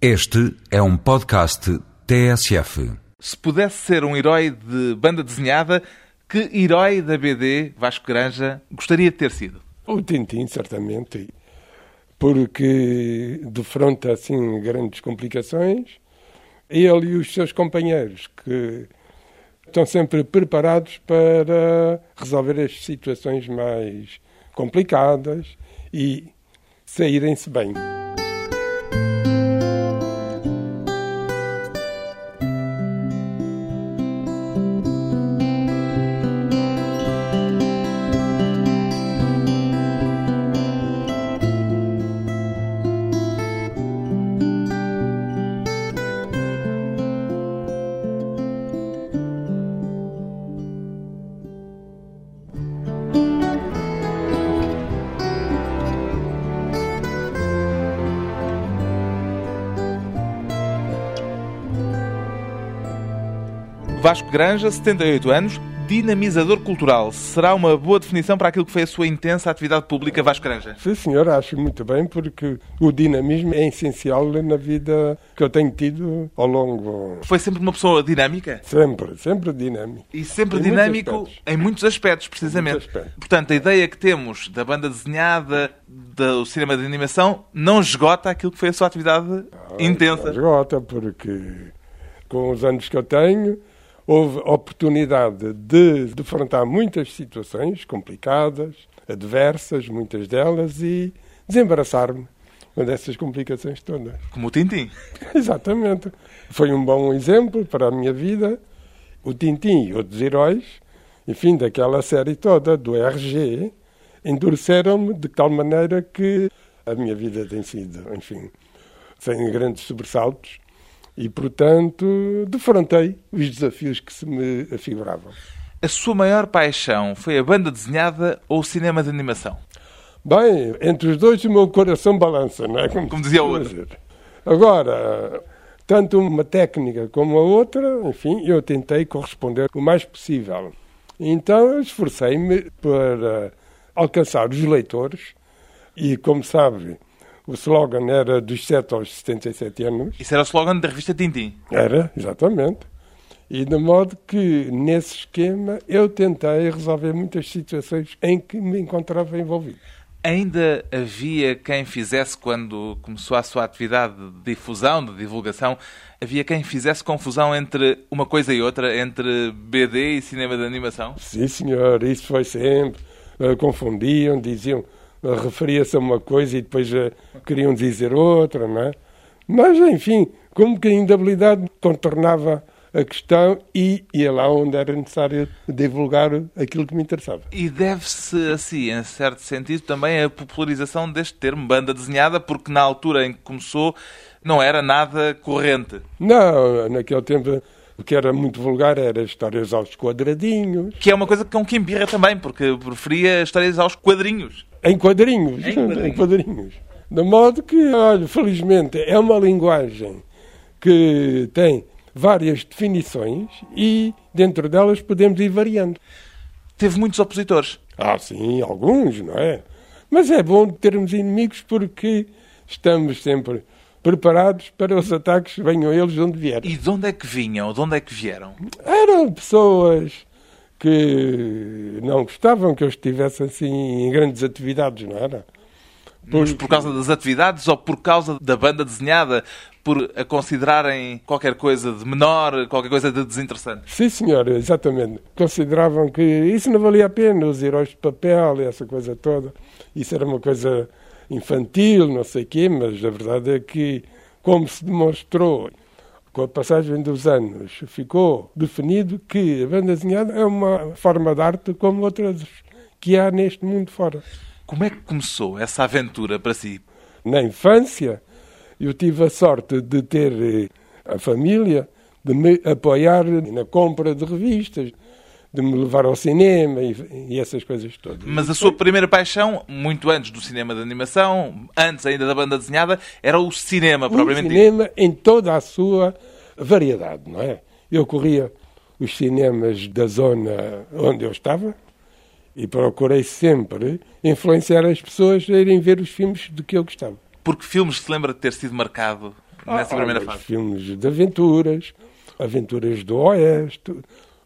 Este é um podcast TSF. Se pudesse ser um herói de banda desenhada, que herói da BD, Vasco Granja, gostaria de ter sido? O Tintin, certamente, porque defronta assim grandes complicações. Ele e os seus companheiros, que estão sempre preparados para resolver as situações mais complicadas e saírem-se bem. Vasco Granja, 78 anos, dinamizador cultural. Será uma boa definição para aquilo que foi a sua intensa atividade pública, Vasco Granja? Sim, senhor, acho muito bem, porque o dinamismo é essencial na vida que eu tenho tido ao longo. Foi sempre uma pessoa dinâmica? Sempre, sempre dinâmico. E sempre Em dinâmico muitos em muitos aspectos, precisamente. muitos aspectos. Portanto, a ideia que temos da banda desenhada, do cinema de animação, não esgota aquilo que foi a sua atividade intensa. Esgota, porque com os anos que eu tenho, houve oportunidade de defrontar muitas situações complicadas, adversas, muitas delas, e desembaraçar-me dessas complicações todas. Como o Tintim. Exatamente. Foi um bom exemplo para a minha vida. O Tintim e outros heróis, enfim, daquela série toda, do RG, endureceram-me de tal maneira que a minha vida tem sido, enfim, sem grandes sobressaltos e, portanto, defrontei os desafios que se me afiguravam. A sua maior paixão foi a banda desenhada ou o cinema de animação? Bem, entre os dois o meu coração balança, não é? Como dizia o outro. dizer. Agora, tanto uma técnica como a outra, enfim, eu tentei corresponder o mais possível. Então, esforcei-me para alcançar os leitores e, como sabe, o slogan era dos 7 aos 77 anos. Isso era o slogan da revista Tintim. Era, exatamente. E de modo que, nesse esquema, eu tentei resolver muitas situações em que me encontrava envolvido. Ainda havia quem fizesse, quando começou a sua atividade de difusão, de divulgação, havia quem fizesse confusão entre uma coisa e outra, entre BD e cinema de animação? Sim, senhor, isso foi sempre. Eh, confundiam, diziam, referia-se a uma coisa e depois eh, queriam dizer outra, não é? Mas, enfim, com um bocadinho de habilidade, contornava a questão e ia lá onde era necessário divulgar aquilo que me interessava. E deve-se, assim, em certo sentido, também a popularização deste termo, banda desenhada, porque na altura em que começou não era nada corrente. Não, naquele tempo o que era muito vulgar era histórias aos quadradinhos, Que é uma coisa com que embirra também, porque preferia histórias aos quadrinhos. Em quadrinhos, Em quadrinhos. em quadrinhos. De modo que, olha, felizmente é uma linguagem que tem várias definições e dentro delas podemos ir variando. Teve muitos opositores. Ah, sim, alguns, não é? Mas é bom termos inimigos porque estamos sempre preparados para os ataques, venham eles de onde vierem. E de onde é que vinham? De onde é que vieram? Eram pessoas que não gostavam que eu estivesse assim em grandes atividades, não era? Mas por causa das atividades ou por causa da banda desenhada? Por a considerarem qualquer coisa de menor, qualquer coisa de desinteressante? Sim, senhor, exatamente. Consideravam que isso não valia a pena, os heróis de papel e essa coisa toda. Isso era uma coisa infantil, não sei o quê, mas a verdade é que, como se demonstrou com a passagem dos anos, ficou definido que a banda desenhada é uma forma de arte como outras que há neste mundo fora. Como é que começou essa aventura para si? Na infância, eu tive a sorte de ter eh, a família, de me apoiar na compra de revistas, de me levar ao cinema e, e essas coisas todas. Mas a sua primeira paixão, muito antes do cinema de animação, antes ainda da banda desenhada, era o cinema, o propriamente dito. cinema em toda a sua variedade, não é? Eu corria os cinemas da zona onde eu estava e procurei sempre influenciar as pessoas a irem ver os filmes de que eu gostava. Porque filmes se lembra de ter sido marcado nessa Ah, primeira fase? filmes de aventuras, aventuras do Oeste,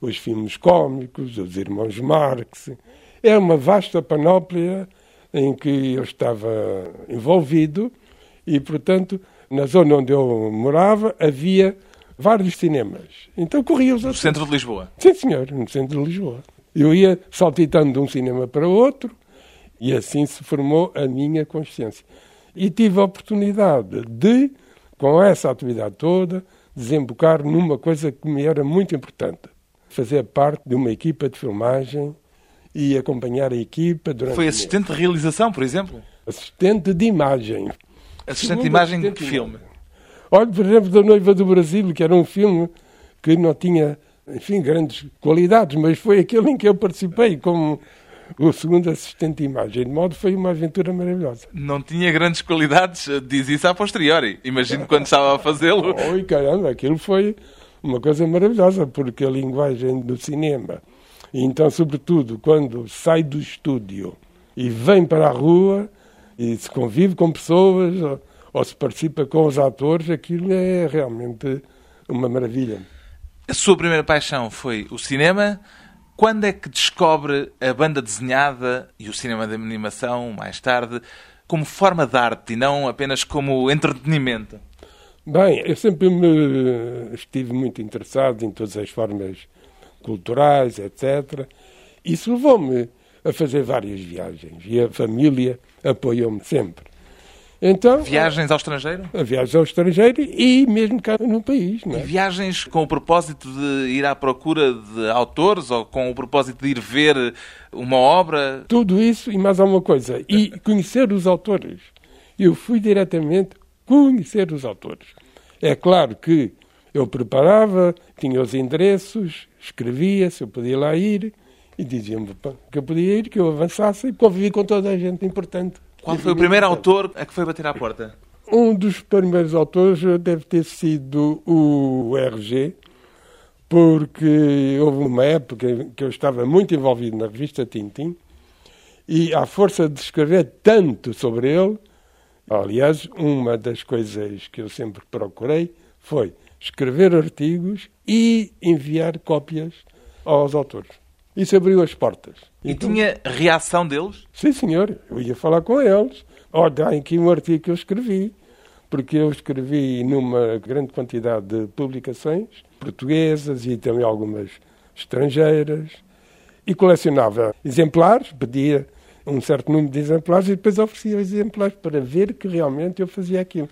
os filmes cómicos, os irmãos Marx. É uma vasta panóplia em que eu estava envolvido e, portanto, na zona onde eu morava havia vários cinemas. Então corria os No centro de Lisboa. Sim, senhor, no centro de Lisboa. Eu ia saltitando de um cinema para outro e assim se formou a minha consciência. E tive a oportunidade de, com essa atividade toda, desembocar numa coisa que me era muito importante. Fazer parte de uma equipa de filmagem e acompanhar a equipa durante Foi assistente de realização, por exemplo? Assistente de imagem. Assistente de imagem de que filme? Olha, por exemplo, da Noiva do Brasil, que era um filme que não tinha, enfim, grandes qualidades, mas foi aquele em que eu participei como o segundo assistente de imagem. De modo foi uma aventura maravilhosa. Não tinha grandes qualidades, diz isso a posteriori. Imagino quando estava a fazê-lo. Oi, caramba, aquilo foi uma coisa maravilhosa, porque a linguagem do cinema, então, sobretudo, quando sai do estúdio e vem para a rua e se convive com pessoas ou, ou se participa com os atores, aquilo é realmente uma maravilha. A sua primeira paixão foi o cinema. Quando é que descobre a banda desenhada e o cinema de animação, mais tarde, como forma de arte e não apenas como entretenimento? Bem, eu sempre me estive muito interessado em todas as formas culturais, etc. Isso levou-me a fazer várias viagens e a família apoiou-me sempre. Então, Viagens ao estrangeiro? a viagem ao estrangeiro e mesmo cá no país, é? viagens com o propósito de ir à procura de autores ou com o propósito de ir ver uma obra? Tudo isso e mais alguma coisa. E conhecer os autores. Eu fui diretamente conhecer os autores. É claro que eu preparava, tinha os endereços, escrevia se eu podia lá ir e dizia-me que eu podia ir, que eu avançasse e convivi com toda a gente importante. Qual foi o primeiro autor a que foi bater à porta? Um dos primeiros autores deve ter sido o RG, porque houve uma época em que eu estava muito envolvido na revista Tintim e, à força de escrever tanto sobre ele, aliás, uma das coisas que eu sempre procurei foi escrever artigos e enviar cópias aos autores. Isso abriu as portas. E Então- tinha reação deles? Sim, senhor. Eu ia falar com eles. Olha, há aqui um artigo que eu escrevi, porque eu escrevi numa grande quantidade de publicações portuguesas e também algumas estrangeiras, e colecionava exemplares, pedia um certo número de exemplares e depois oferecia os exemplares para ver que realmente eu fazia aquilo.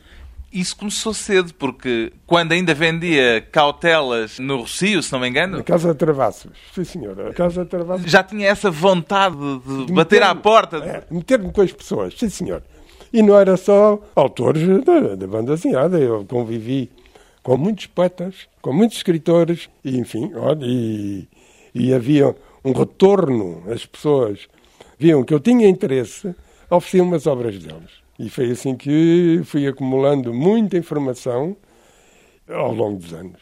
Isso começou cedo, porque quando ainda vendia cautelas no Rocio, se não me engano, A Casa de Travassos. Sim, senhor. A Casa de Travassos. já tinha essa vontade de De bater à porta. É, meter-me com as pessoas, sim senhor. E não era só autores da, da banda desenhada, eu convivi com muitos poetas, com muitos escritores, e enfim, olha, e, e havia um retorno, as pessoas viam que eu tinha interesse, ofereciam-me as obras deles. E foi assim que fui acumulando muita informação ao longo dos anos.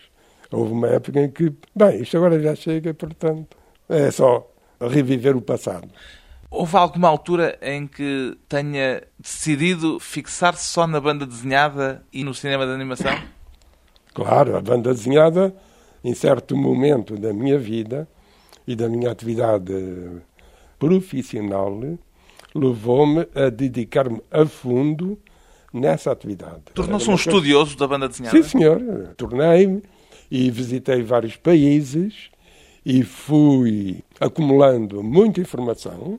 Houve uma época em que, bem, isto agora já chega, portanto, é só reviver o passado. Houve alguma altura em que tenha decidido fixar-se só na banda desenhada e no cinema de animação? Claro, a banda desenhada, em certo momento da minha vida e da minha atividade profissional, levou-me a dedicar-me a fundo nessa atividade. Tornou-se um estudioso da banda desenhada? Sim, senhor. Tornei-me e visitei vários países e fui acumulando muita informação.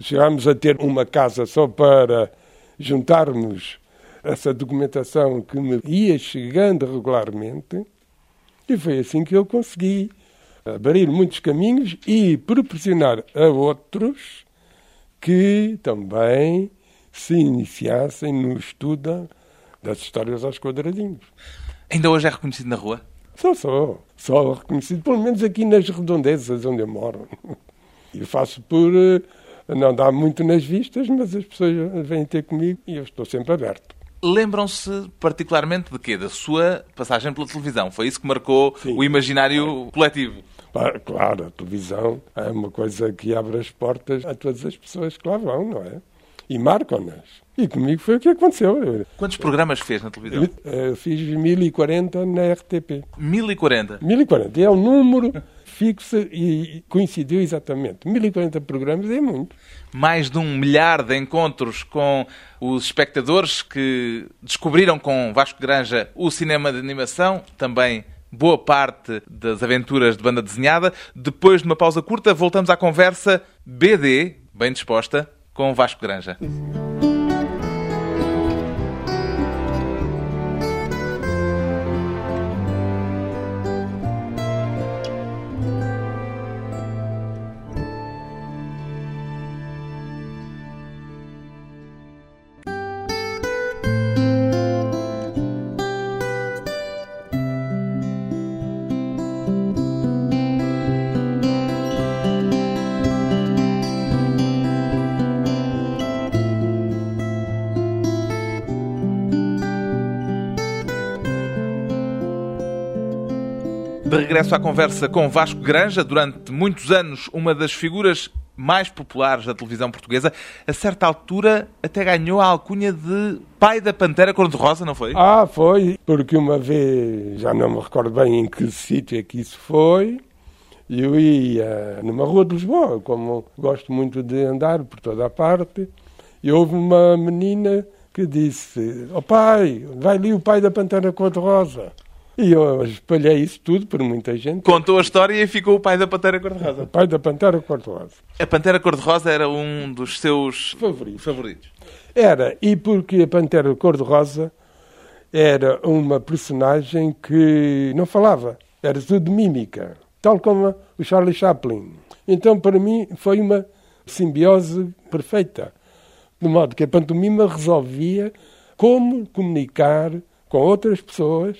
Chegámos a ter uma casa só para juntarmos essa documentação que me ia chegando regularmente. E foi assim que eu consegui abrir muitos caminhos e proporcionar a outros que também se iniciassem no estudo das histórias aos quadradinhos. Ainda hoje é reconhecido na rua? Só, só. Só reconhecido, pelo menos aqui nas redondezas onde eu moro. Eu faço por eh, não dar muito nas vistas, mas as pessoas vêm ter comigo e eu estou sempre aberto. Lembram-se particularmente de quê? Da sua passagem pela televisão. Foi isso que marcou Sim. o imaginário coletivo. Claro, a televisão é uma coisa que abre as portas a todas as pessoas que lá vão, não é? e marcam-nas. E comigo foi o que aconteceu. Quantos programas fez na televisão? Eu fiz 1040 na RTP. 1040? 1040. É um número fixo e coincidiu exatamente. 1040 programas é muito. Mais de um milhar de encontros com os espectadores que descobriram com Vasco Granja o cinema de animação, também boa parte das aventuras de banda desenhada. Depois de uma pausa curta, voltamos à conversa BD, bem disposta, com Vasco Granja. Regresso à conversa com Vasco Granja, durante muitos anos uma das figuras mais populares da televisão portuguesa, a certa altura até ganhou a alcunha de pai da Pantera Cor-de-Rosa, não foi? Ah, foi, porque uma vez, já não me recordo bem em que sítio é que isso foi, eu ia numa rua de Lisboa, como gosto muito de andar por toda a parte, e houve uma menina que disse, ó oh, pai, vai ali o pai da Pantera Cor-de-Rosa. E eu espalhei isso tudo por muita gente. Contou a história e ficou o pai da Pantera Cor-de-Rosa. O pai da Pantera Cor-de-Rosa. A Pantera Cor-de-Rosa era um dos seus favoritos. favoritos. Era, e porque a Pantera Cor-de-Rosa era uma personagem que não falava, era tudo mímica, tal como o Charlie Chaplin. Então, para mim, foi uma simbiose perfeita. De modo que a pantomima resolvia como comunicar com outras pessoas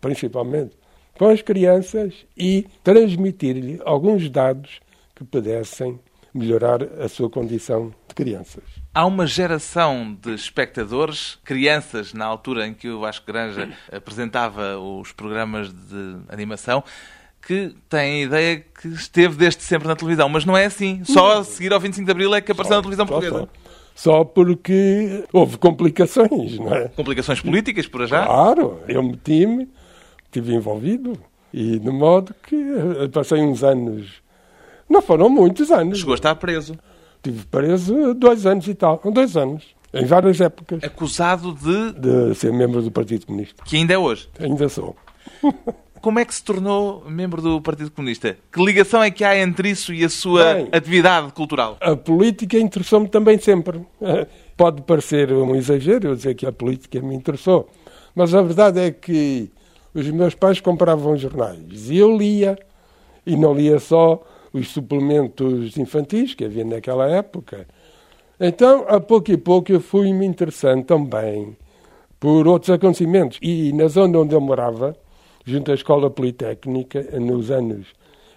principalmente com as crianças e transmitir-lhe alguns dados que pudessem melhorar a sua condição de crianças. Há uma geração de espectadores, crianças, na altura em que o Vasco Granja apresentava os programas de animação, que têm a ideia que esteve desde sempre na televisão, mas não é assim. Só a seguir ao 25 de Abril é que apareceu só, na televisão portuguesa. Só, só. só, porque houve complicações, não é? Complicações políticas, por já? Claro, eu meti-me estive envolvido e de modo que eh, passei uns anos, não foram muitos anos. Chegou a estar preso. Estive preso dois anos e tal, dois anos, em várias épocas. Acusado de... De ser membro do Partido Comunista. Que ainda é hoje. Ainda sou. Como é que se tornou membro do Partido Comunista? Que ligação é que há entre isso e a sua Bem, atividade cultural? A política interessou-me também sempre. Pode parecer um exagero eu dizer que a política me interessou, mas a verdade é que os meus pais compravam jornais e eu lia. E não lia só os suplementos infantis que havia naquela época. Então, a pouco e pouco, eu fui me interessando também por outros acontecimentos. E na zona onde eu morava, junto à Escola Politécnica, nos anos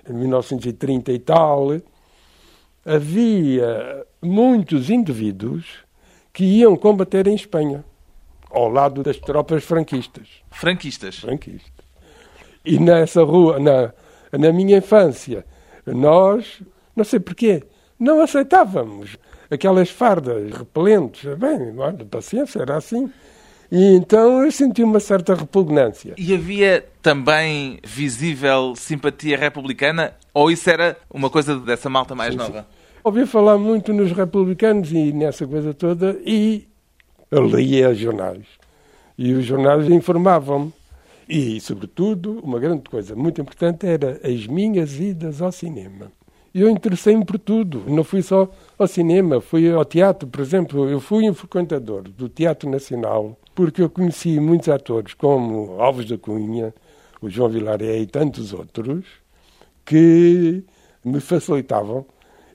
1930 e tal, havia muitos indivíduos que iam combater em Espanha ao lado das tropas franquistas. Franquistas? Franquistas. E nessa rua, na, na minha infância, nós, não sei porquê, não aceitávamos aquelas fardas repelentes. Bem, olha, paciência, era assim. E então eu senti uma certa repugnância. E havia também visível simpatia republicana? Ou isso era uma coisa dessa malta mais sim, nova? Sim. Ouvi falar muito nos republicanos e nessa coisa toda, e eu lia jornais. E os jornais informavam-me. E, sobretudo, uma grande coisa muito importante era as minhas idas ao cinema. Eu interessei-me por tudo. Não fui só ao cinema, fui ao teatro, por exemplo. Eu fui um frequentador do Teatro Nacional porque eu conheci muitos atores, como Alves da Cunha, o João Vilaré e tantos outros, que me facilitavam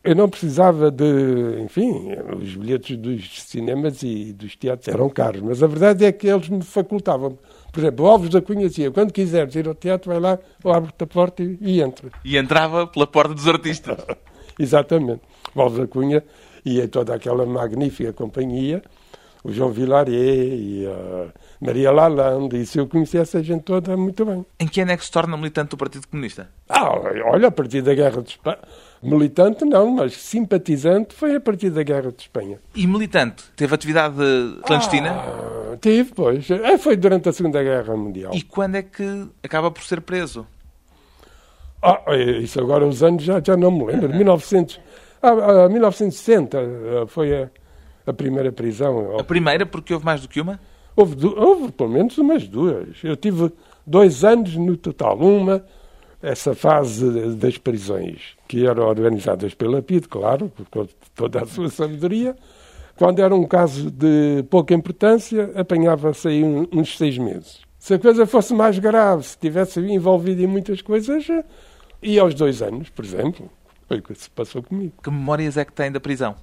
eu não precisava de. Enfim, os bilhetes dos cinemas e dos teatros eram caros, mas a verdade é que eles me facultavam. Por exemplo, o Alves da Cunha dizia: quando quiseres ir ao teatro, vai lá, abre-te a porta e, e entra. E entrava pela porta dos artistas. Exatamente. O Alves da Cunha e toda aquela magnífica companhia, o João Vilaré e a Maria Lalande, e se eu conhecia essa gente toda, muito bem. Em que ano é que se torna militante do Partido Comunista? Ah, olha, a partir da Guerra de Espanha Militante não, mas simpatizante foi a partir da Guerra de Espanha. E militante? Teve atividade clandestina? Ah, tive, pois. É, foi durante a Segunda Guerra Mundial. E quando é que acaba por ser preso? Ah, é, isso agora os anos já, já não me lembro. 1900, ah, 1960 ah, foi a, a primeira prisão. A primeira porque houve mais do que uma? Houve, houve pelo menos umas duas. Eu tive dois anos no total. Uma essa fase das prisões, que eram organizadas pela PID, claro, com toda a sua sabedoria, quando era um caso de pouca importância, apanhava-se aí uns seis meses. Se a coisa fosse mais grave, se tivesse envolvido em muitas coisas, ia aos dois anos, por exemplo. Foi o que se passou comigo. Que memórias é que tem da prisão?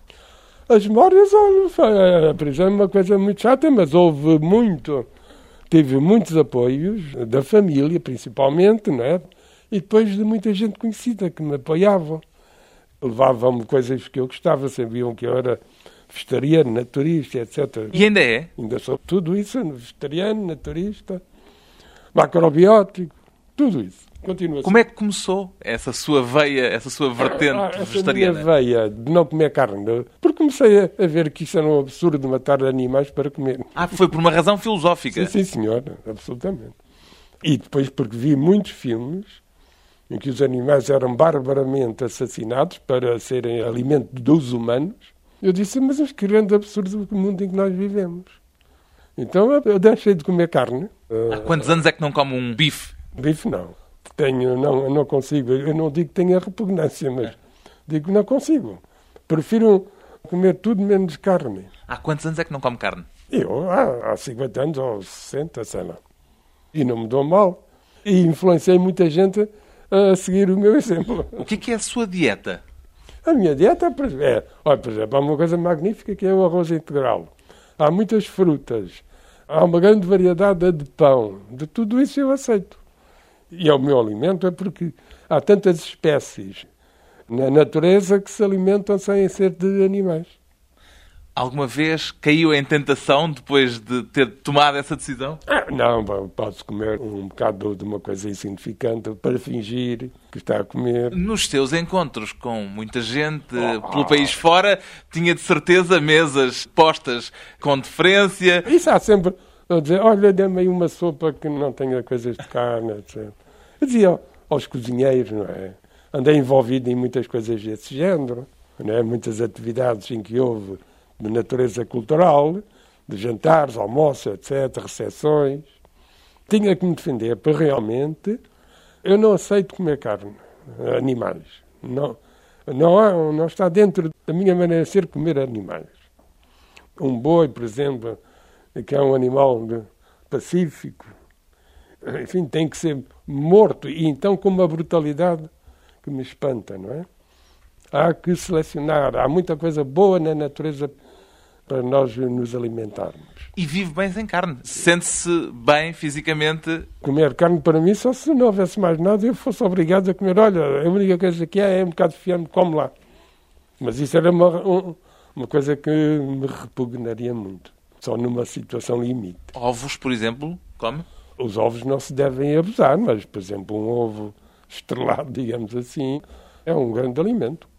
As memórias, olha, a prisão é uma coisa muito chata, mas houve muito. Tive muitos apoios, da família principalmente, não é? E depois de muita gente conhecida que me apoiavam. Levavam-me coisas que eu gostava, sabiam que eu era vegetariano, naturista, etc. E ainda é? Ainda sou tudo isso, vegetariano, naturista, macrobiótico, tudo isso. Continua Como é que começou essa sua veia, essa sua vertente ah, essa vegetariana? Minha veia de não comer carne, porque comecei a, ver que isso era um absurdo matar animais para comer. Ah, foi por uma razão filosófica? Sim, sim, senhor, absolutamente. E depois porque vi muitos filmes em que os animais eram barbaramente assassinados para serem alimento dos humanos, eu disse, mas que grande absurdo do mundo em que nós vivemos. Então eu deixei de comer carne. Há quantos anos é que não come um bife? Bife não. Tenho, não, eu não consigo. Eu não digo que tenha repugnância, mas digo que não consigo. Prefiro comer tudo menos carne. Há quantos anos é que não come carne? Eu, há, há 50 anos ou 60, sei lá. E não me dou mal. E influenciei muita gente a seguir o meu exemplo. O que é, é a sua dieta? A minha dieta é, olha, por exemplo, há uma coisa magnífica que é o arroz integral. Há muitas frutas, há uma grande variedade de pão, de tudo isso eu aceito. E é o meu alimento, é porque há tantas espécies na natureza que se alimentam sem ser de animais. Alguma vez caiu em tentação depois de ter tomado essa decisão? Ah, não, posso comer um bocado de uma coisa insignificante para fingir que está a comer. Nos seus encontros com muita gente oh, pelo país fora, tinha de certeza mesas postas com deferência. Isso há sempre a dizer: olha, dê-me aí uma sopa que não tenha coisas de carne, etc. Eu dizia aos cozinheiros, não é? Andei envolvido em muitas coisas desse género, não é? Muitas atividades em que houve de natureza cultural, de jantares, almoços, etc., recepções. Tinha que me defender para realmente. Eu não aceito comer carne, animais. Não, não, não está dentro da minha maneira de ser comer animais. Um boi, por exemplo, que é um animal pacífico, enfim, tem que ser morto, e então com uma brutalidade que me espanta, não é? Há que selecionar, há muita coisa boa na natureza para nós nos alimentarmos. E vive bem sem carne? Sente-se bem fisicamente? Comer carne para mim, só se não houvesse mais nada, eu fosse obrigado a comer. Olha, a única coisa que é é um bocado de fiambre, come lá. Mas isso era uma, uma coisa que me repugnaria muito. Só numa situação limite. Ovos, por exemplo, come? Os ovos não se devem abusar, mas, por exemplo, um ovo estrelado, digamos assim, é um grande alimento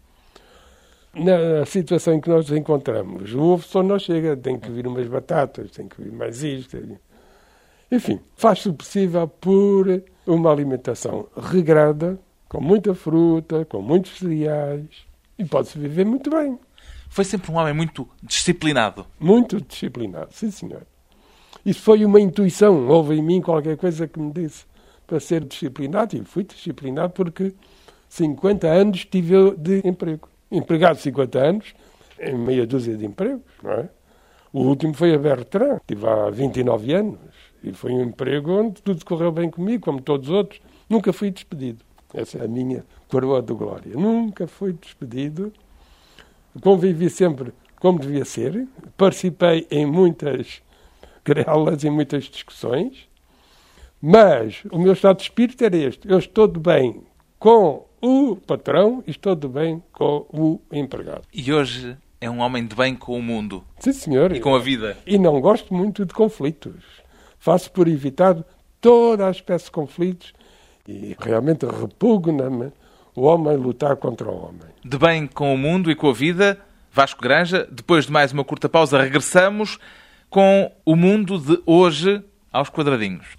na situação em que nós nos encontramos. O ovo só não chega, tem que vir umas batatas, tem que vir mais isto. Enfim, faz-se o possível por uma alimentação regrada, com muita fruta, com muitos cereais, e pode-se viver muito bem. Foi sempre um homem muito disciplinado. Muito disciplinado, sim senhor. Isso foi uma intuição, houve em mim qualquer coisa que me disse para ser disciplinado, e fui disciplinado porque 50 anos tive de emprego empregado 50 anos, em meia dúzia de empregos, não é? O último foi a Bertrand, tive há 29 anos, e foi um emprego onde tudo correu bem comigo, como todos os outros. Nunca fui despedido. Essa é a minha coroa de glória. Nunca fui despedido. Convivi sempre como devia ser. Participei em muitas grelas, em muitas discussões. Mas o meu estado de espírito era este. Eu estou de bem com o patrão e estou de bem com o empregado. E hoje é um homem de bem com o mundo. Sim, senhor. E com a vida. E não gosto muito de conflitos. Faço por evitar toda a espécie de conflitos e realmente repugna-me o homem lutar contra o homem. De bem com o mundo e com a vida, Vasco Granja, depois de mais uma curta pausa, regressamos com o mundo de hoje aos quadradinhos.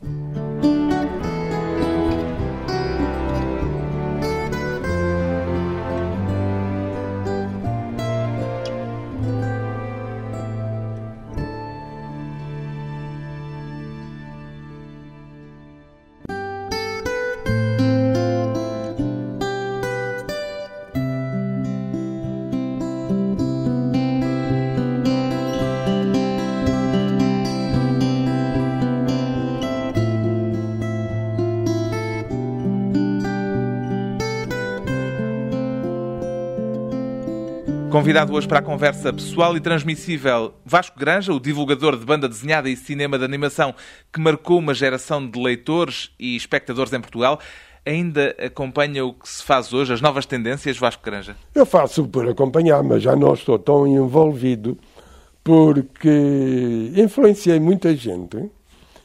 Convidado hoje para a conversa pessoal e transmissível, Vasco Granja, o divulgador de banda desenhada e cinema de animação que marcou uma geração de leitores e espectadores em Portugal, ainda acompanha o que se faz hoje, as novas tendências, Vasco Granja? Eu faço por acompanhar, mas já não estou tão envolvido porque influenciei muita gente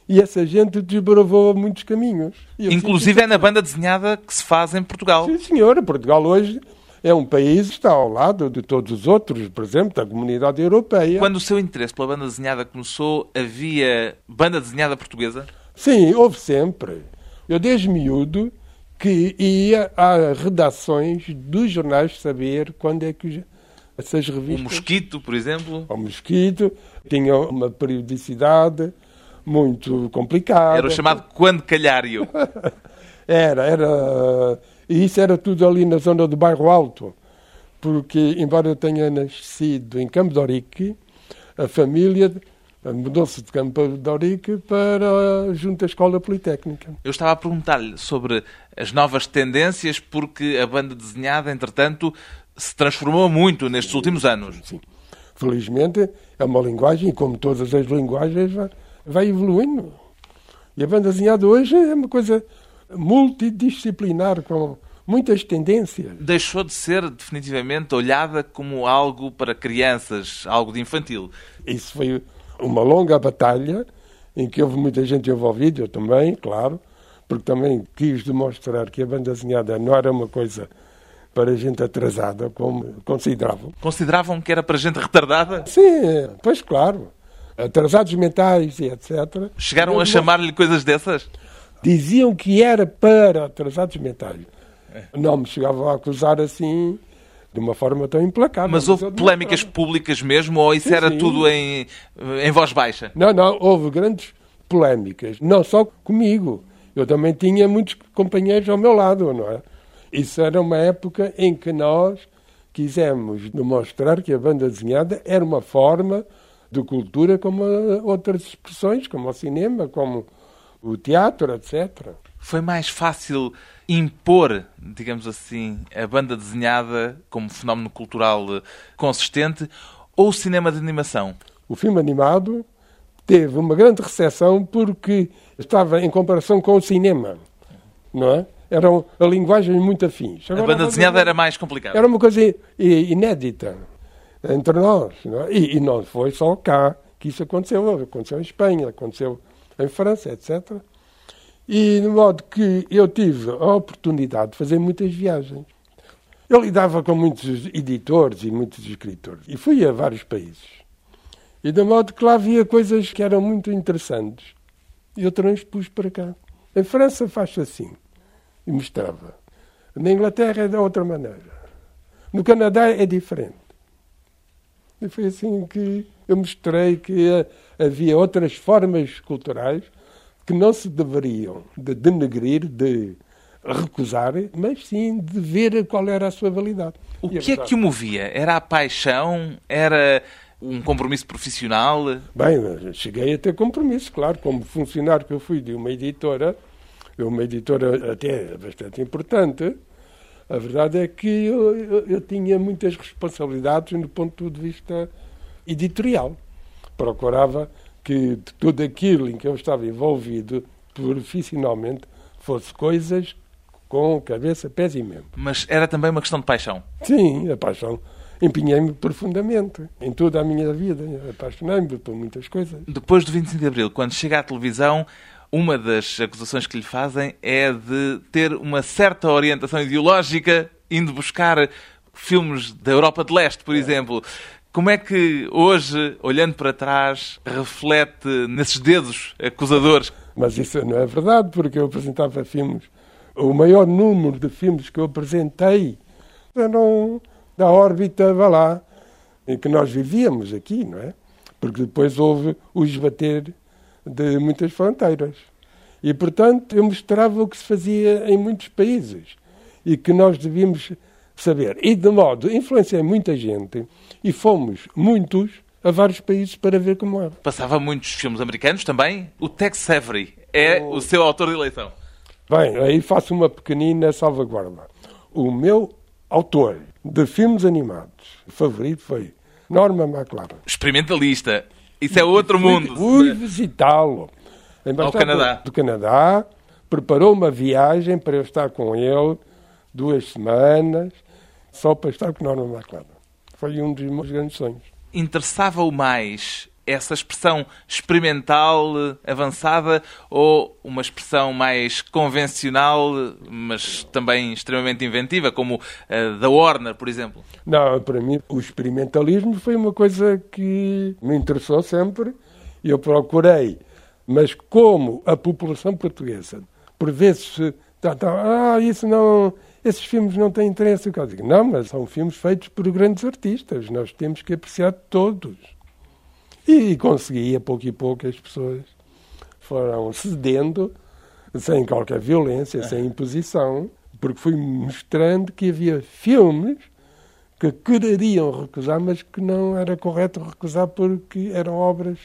e essa gente desbravou muitos caminhos. Inclusive é na banda desenhada que se faz em Portugal. Sim, senhora. Portugal hoje é um país que está ao lado de todos os outros, por exemplo, da comunidade europeia. Quando o seu interesse pela banda desenhada começou, havia banda desenhada portuguesa? Sim, houve sempre. Eu, desde miúdo, que ia a redações dos jornais saber quando é que essas revistas... O Mosquito, por exemplo? O Mosquito tinha uma periodicidade muito complicada. Era o chamado Quando Calhário. era, era e isso era tudo ali na zona do bairro Alto, porque, embora eu tenha nascido em Campo de Orique, a família mudou-se de Campo de Orique para junto à Escola Politécnica. Eu estava a perguntar-lhe sobre as novas tendências, porque a banda desenhada, entretanto, se transformou muito nestes últimos anos. Sim. Felizmente, é uma linguagem, e como todas as linguagens, vai, vai evoluindo. E a banda desenhada hoje é uma coisa multidisciplinar, com muitas tendências. Deixou de ser definitivamente olhada como algo para crianças, algo de infantil. Isso foi uma longa batalha em que houve muita gente envolvida, eu também, claro, porque também quis demonstrar que a banda desenhada não era uma coisa para gente atrasada, como consideravam. Consideravam que era para gente retardada? Sim, pois claro. Atrasados mentais e etc. Chegaram a chamar-lhe coisas dessas? Diziam que era para atrasados mentais. Não me chegavam a acusar assim de uma forma tão implacável. Mas houve polémicas públicas mesmo ou isso sim, era sim. tudo em, em voz baixa? Não, não, houve grandes polémicas. Não só comigo. Eu também tinha muitos companheiros ao meu lado, não é? Isso era uma época em que nós quisemos demonstrar que a banda desenhada era uma forma de cultura como outras expressões, como o cinema, como o teatro, etc. Foi mais fácil impor, digamos assim, a banda desenhada como fenómeno cultural consistente ou o cinema de animação? O filme animado teve uma grande recepção porque estava em comparação com o cinema, não é? Era a linguagem muito afins. Agora, a banda desenhada era mais complicada. Era uma coisa inédita entre nós. Não é? e, e não foi só cá que isso aconteceu. Aconteceu em Espanha, aconteceu em França, etc. E de modo que eu tive a oportunidade de fazer muitas viagens. Eu lidava com muitos editores e muitos escritores e fui a vários países. E de modo que lá havia coisas que eram muito interessantes. E eu transpus para cá. Em França faz-se assim. E mostrava. Na Inglaterra é de outra maneira. No Canadá é diferente. E foi assim que eu mostrei que havia outras formas culturais que não se deveriam de denegrir, de recusar, mas sim de ver qual era a sua validade. O que é que o movia? Era a paixão? Era um compromisso profissional? Bem, cheguei a ter compromisso, claro, como funcionário que eu fui de uma editora, uma editora até bastante importante, a verdade é que eu, eu, eu tinha muitas responsabilidades no ponto de vista editorial. Procurava que tudo aquilo em que eu estava envolvido profissionalmente fosse coisas com cabeça, pés e membros. Mas era também uma questão de paixão? Sim, a paixão. Empenhei-me profundamente em toda a minha vida. Apaixonei-me por muitas coisas. Depois do 25 de Abril, quando chega à televisão, Uma das acusações que lhe fazem é de ter uma certa orientação ideológica, indo buscar filmes da Europa de Leste, por exemplo. Como é que hoje, olhando para trás, reflete nesses dedos acusadores? Mas isso não é verdade, porque eu apresentava filmes. O maior número de filmes que eu apresentei eram da órbita, vá lá, em que nós vivíamos aqui, não é? Porque depois houve o esbater de muitas fronteiras. E, portanto, eu mostrava o que se fazia em muitos países e que nós devíamos saber. E, de modo, influenciei muita gente e fomos muitos a vários países para ver como era. Passava muitos filmes americanos também. O Tex Avery é oh. o seu autor de eleição. Bem, aí faço uma pequenina salvaguarda. O meu autor de filmes animados favorito foi Norma McLaren. Experimentalista. Isso é outro mundo. Fui visitá-lo. Ao Canadá. Do Canadá. Preparou uma viagem para eu estar com ele duas semanas só para estar com Norma McLaren. Foi um dos meus grandes sonhos. Interessava-o mais essa expressão experimental avançada ou uma expressão mais convencional, mas também extremamente inventiva, como a da Warner, por exemplo? Não, para mim o experimentalismo foi uma coisa que me interessou sempre. Eu procurei, mas como a população portuguesa, por vezes, tá, tá, ah, isso não esses filmes não têm interesse. Eu digo, não, mas são filmes feitos por grandes artistas, nós temos que apreciar todos. E consegui, a pouco e pouco, as pessoas foram cedendo, sem qualquer violência, sem imposição, porque fui mostrando que havia filmes que quereriam recusar, mas que não era correto recusar porque eram obras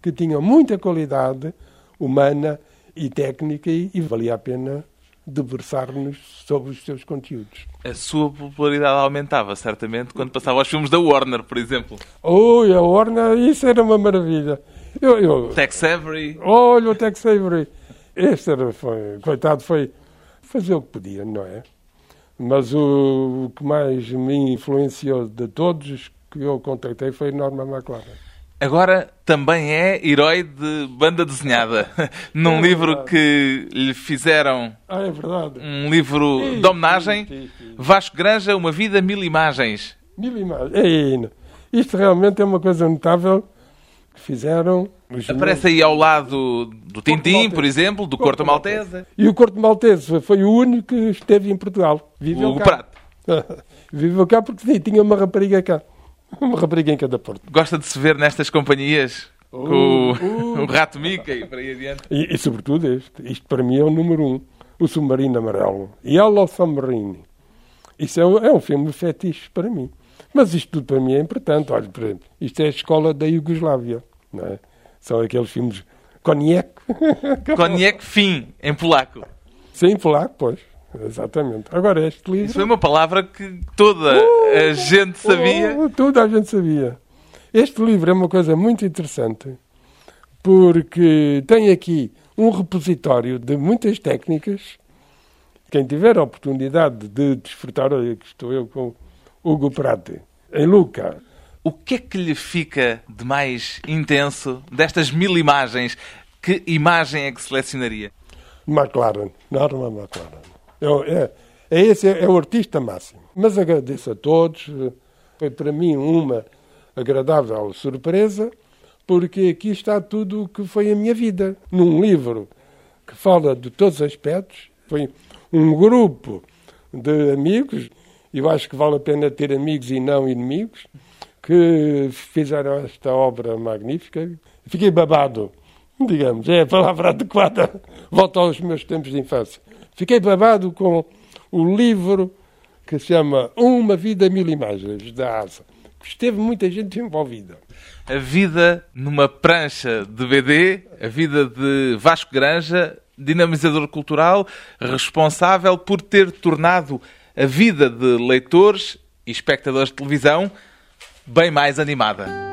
que tinham muita qualidade humana e técnica e, e valia a pena debruçar-nos sobre os seus conteúdos. A sua popularidade aumentava, certamente, quando passava aos filmes da Warner, por exemplo. Oi, a Warner, isso era uma maravilha. Eu, eu... Tex Avery. Olha, o Tex Avery. Este era, foi, coitado, foi fazer o que podia, não é? Mas o, o que mais me influenciou de todos que eu contactei foi Norma McLaren. Agora também é herói de banda desenhada. Num é livro que lhe fizeram. Ah, é verdade. Um livro sim, de homenagem. Sim, sim, Vasco Granja, Uma Vida Mil Imagens. Mil Imagens. É, isto realmente é uma coisa notável que fizeram. Aparece aí ao lado do Tintim, por exemplo, do Corto, Corto Maltese. Maltese. E o Corto Maltese foi o único que esteve em Portugal. Viveu o cá. Prato. Viveu cá porque tinha uma rapariga cá. Uma rapariga em cada porto. Gosta de se ver nestas companhias? Uh, com uh. o Rato Mica e para aí adiante? E, e, sobretudo este. Isto para mim é o número um. O Submarino Amarelo. Yellow Submarine. Isso é um, é um filme fetiche para mim. Mas isto tudo para mim é importante. Olha, por exemplo, isto é a escola da Iugoslávia. Não é? São aqueles filmes Koniec. Koniec fim, em polaco. Sim, em polaco, pois. Exatamente. Agora, este livro. Isso foi uma palavra que toda uh, a gente sabia. Uh, toda a gente sabia. Este livro é uma coisa muito interessante porque tem aqui um repositório de muitas técnicas. Quem tiver a oportunidade de desfrutar, olha que estou eu com Hugo Prate, em Luca. O que é que lhe fica de mais intenso destas mil imagens? Que imagem é que selecionaria? McLaren, Norma McLaren. É, é, esse é, é o artista máximo. Mas agradeço a todos. Foi para mim uma agradável surpresa, porque aqui está tudo o que foi a minha vida. Num livro que fala de todos os aspectos. Foi um grupo de amigos, eu acho que vale a pena ter amigos e não inimigos, que fizeram esta obra magnífica. Fiquei babado, digamos, é a palavra adequada. Volto aos meus tempos de infância. Fiquei babado com o livro que se chama Uma Vida Mil Imagens, da ASA. Esteve muita gente envolvida. A vida numa prancha de BD, a vida de Vasco Granja, dinamizador cultural, responsável por ter tornado a vida de leitores e espectadores de televisão bem mais animada.